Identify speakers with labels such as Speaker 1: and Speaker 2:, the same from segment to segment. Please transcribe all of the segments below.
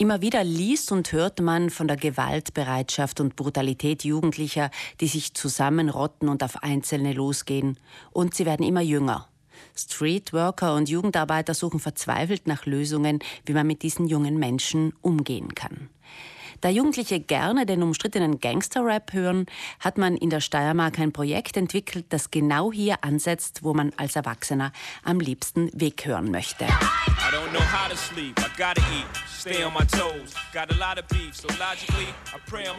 Speaker 1: Immer wieder liest und hört man von der Gewaltbereitschaft und Brutalität Jugendlicher, die sich zusammenrotten und auf Einzelne losgehen. Und sie werden immer jünger. Streetworker und Jugendarbeiter suchen verzweifelt nach Lösungen, wie man mit diesen jungen Menschen umgehen kann. Da Jugendliche gerne den umstrittenen Gangster-Rap hören, hat man in der Steiermark ein Projekt entwickelt, das genau hier ansetzt, wo man als Erwachsener am liebsten weghören möchte.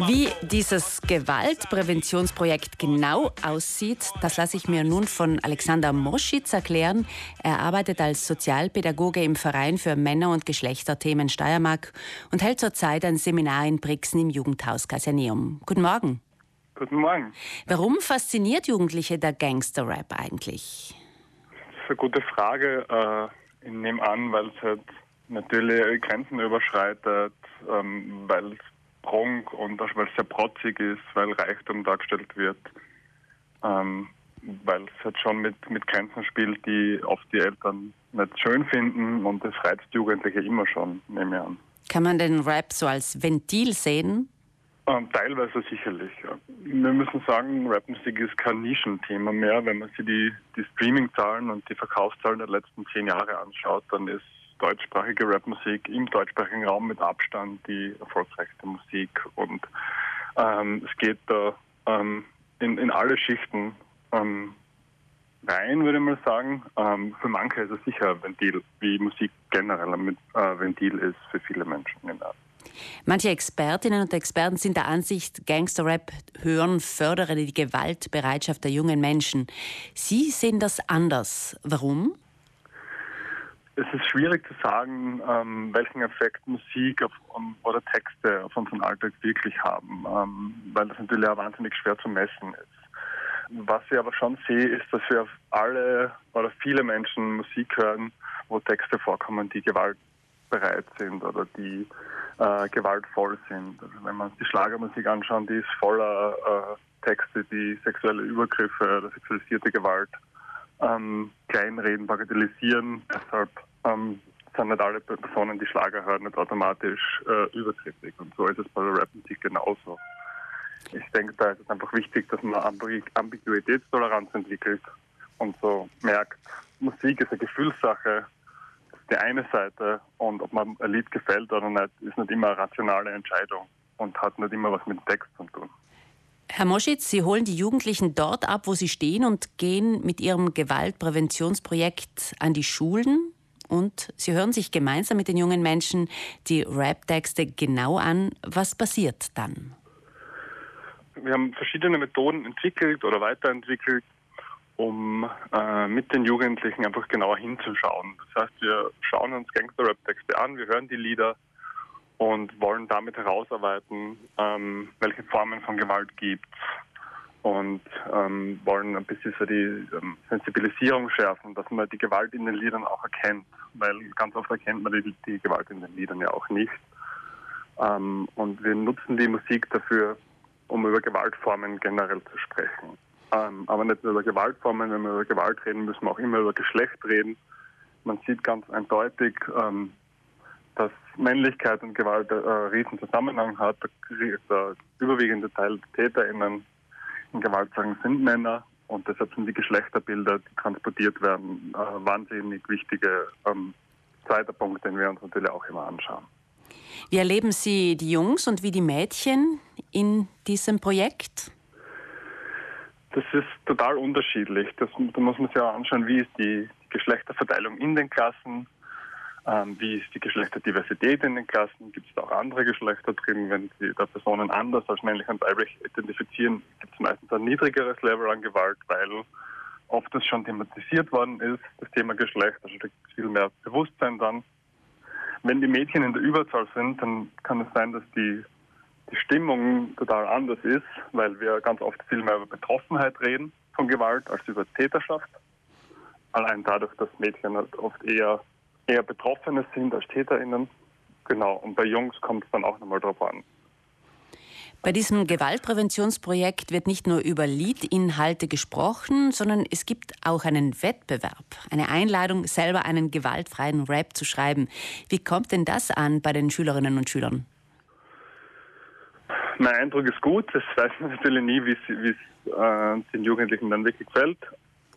Speaker 1: Wie dieses Gewaltpräventionsprojekt genau aussieht, das lasse ich mir nun von Alexander Moschitz erklären. Er arbeitet als Sozialpädagoge im Verein für Männer- und Geschlechterthemen Steiermark und hält zurzeit ein Seminar in Brixen im Jugendhaus Caserneum. Guten Morgen.
Speaker 2: Guten Morgen.
Speaker 1: Warum fasziniert Jugendliche der Gangster-Rap eigentlich?
Speaker 2: Das ist eine gute Frage. Äh, ich nehme an, weil es halt natürlich Grenzen überschreitet, ähm, weil es Prunk und auch weil es sehr protzig ist, weil Reichtum dargestellt wird, ähm, weil es halt schon mit, mit Grenzen spielt, die oft die Eltern nicht schön finden und das reizt Jugendliche immer schon, nehme ich an.
Speaker 1: Kann man den Rap so als Ventil sehen?
Speaker 2: Ähm, teilweise sicherlich. Ja. Wir müssen sagen, Rapmusik ist kein Nischenthema mehr. Wenn man sich die, die Streaming-Zahlen und die Verkaufszahlen der letzten zehn Jahre anschaut, dann ist deutschsprachige Rapmusik im deutschsprachigen Raum mit Abstand die erfolgreichste Musik. Und ähm, es geht da ähm, in, in alle Schichten ähm, rein, würde ich mal sagen. Ähm, für manche ist es sicher ein Ventil, wie Musik generell ein äh, Ventil ist für viele Menschen. Genau.
Speaker 1: Manche Expertinnen und Experten sind der Ansicht, Gangsterrap hören fördere die Gewaltbereitschaft der jungen Menschen. Sie sehen das anders. Warum?
Speaker 2: Es ist schwierig zu sagen, ähm, welchen Effekt Musik auf, um, oder Texte auf unseren Alltag wirklich haben, ähm, weil das natürlich auch wahnsinnig schwer zu messen ist. Was ich aber schon sehe, ist, dass wir auf alle oder viele Menschen Musik hören, wo Texte vorkommen, die gewaltbereit sind oder die äh, gewaltvoll sind. Also wenn wir uns die Schlagermusik anschauen, die ist voller äh, Texte, die sexuelle Übergriffe oder sexualisierte Gewalt ähm, kleinreden, bagatellisieren. Deshalb ähm, sind nicht alle Personen, die Schlager hören, nicht automatisch äh, übergriffig. Und so ist es bei der Rapmusik genauso. Ich denke, da ist es einfach wichtig, dass man Ambiguitätstoleranz entwickelt und so merkt, Musik ist eine Gefühlssache, das ist die eine Seite und ob man ein Lied gefällt oder nicht, ist nicht immer eine rationale Entscheidung und hat nicht immer was mit dem Text zu tun.
Speaker 1: Herr Moschitz, Sie holen die Jugendlichen dort ab, wo sie stehen und gehen mit Ihrem Gewaltpräventionsprojekt an die Schulen und Sie hören sich gemeinsam mit den jungen Menschen die Rap-Texte genau an. Was passiert dann?
Speaker 2: Wir haben verschiedene Methoden entwickelt oder weiterentwickelt, um äh, mit den Jugendlichen einfach genauer hinzuschauen. Das heißt, wir schauen uns Gangster-Rap-Texte an, wir hören die Lieder und wollen damit herausarbeiten, ähm, welche Formen von Gewalt gibt und ähm, wollen ein bisschen so die ähm, Sensibilisierung schärfen, dass man die Gewalt in den Liedern auch erkennt, weil ganz oft erkennt man die, die Gewalt in den Liedern ja auch nicht. Ähm, und wir nutzen die Musik dafür, um über Gewaltformen generell zu sprechen. Ähm, aber nicht nur über Gewaltformen, wenn wir über Gewalt reden, müssen wir auch immer über Geschlecht reden. Man sieht ganz eindeutig, ähm, dass Männlichkeit und Gewalt einen äh, riesen Zusammenhang hat. Der überwiegende Teil der TäterInnen in Gewaltsachen sind Männer und deshalb sind die Geschlechterbilder, die transportiert werden, äh, wahnsinnig wichtige ähm, zweiter Punkt, den wir uns natürlich auch immer anschauen.
Speaker 1: Wie erleben Sie die Jungs und wie die Mädchen in diesem Projekt?
Speaker 2: Das ist total unterschiedlich. Das, da muss man sich auch anschauen, wie ist die Geschlechterverteilung in den Klassen, ähm, wie ist die Geschlechterdiversität in den Klassen? Gibt es da auch andere Geschlechter drin? Wenn sie da Personen anders als männlich und weiblich identifizieren, gibt es meistens ein niedrigeres Level an Gewalt, weil oft das schon thematisiert worden ist, das Thema Geschlecht. Also da gibt es viel mehr Bewusstsein dann. Wenn die Mädchen in der Überzahl sind, dann kann es sein, dass die, die Stimmung total anders ist, weil wir ganz oft viel mehr über Betroffenheit reden von Gewalt als über Täterschaft. Allein dadurch, dass Mädchen halt oft eher eher Betroffene sind als TäterInnen. Genau, und bei Jungs kommt es dann auch nochmal drauf an.
Speaker 1: Bei diesem Gewaltpräventionsprojekt wird nicht nur über Liedinhalte gesprochen, sondern es gibt auch einen Wettbewerb, eine Einladung, selber einen gewaltfreien Rap zu schreiben. Wie kommt denn das an bei den Schülerinnen und Schülern?
Speaker 2: Mein Eindruck ist gut. Das weiß man natürlich nie, wie es äh, den Jugendlichen dann wirklich gefällt.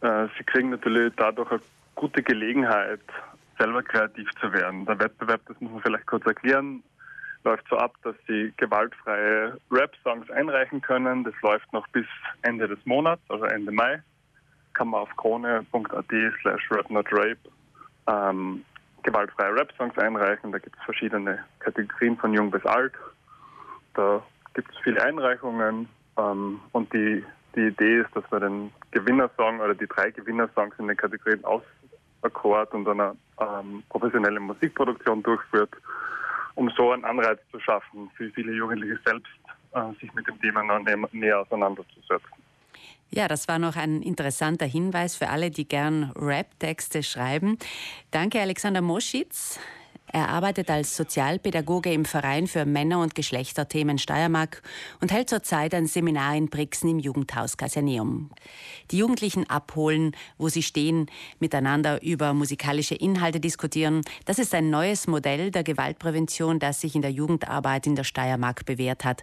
Speaker 2: Äh, sie kriegen natürlich dadurch eine gute Gelegenheit, selber kreativ zu werden. Der Wettbewerb, das muss man vielleicht kurz erklären, läuft so ab, dass sie gewaltfreie Rap-Songs einreichen können. Das läuft noch bis Ende des Monats, also Ende Mai. Kann man auf krone.at slash rapnotrape ähm, gewaltfreie Rap-Songs einreichen. Da gibt es verschiedene Kategorien von jung bis alt. Da gibt es viele Einreichungen ähm, und die, die Idee ist, dass man den Gewinnersong oder die drei Gewinnersongs in den Kategorien ausakkord und eine ähm, professionelle Musikproduktion durchführt um so einen Anreiz zu schaffen, für viele Jugendliche selbst äh, sich mit dem Thema näher auseinanderzusetzen.
Speaker 1: Ja, das war noch ein interessanter Hinweis für alle, die gern Rap-Texte schreiben. Danke, Alexander Moschitz. Er arbeitet als Sozialpädagoge im Verein für Männer- und Geschlechterthemen Steiermark und hält zurzeit ein Seminar in Brixen im Jugendhaus Caserneum. Die Jugendlichen abholen, wo sie stehen, miteinander über musikalische Inhalte diskutieren. Das ist ein neues Modell der Gewaltprävention, das sich in der Jugendarbeit in der Steiermark bewährt hat.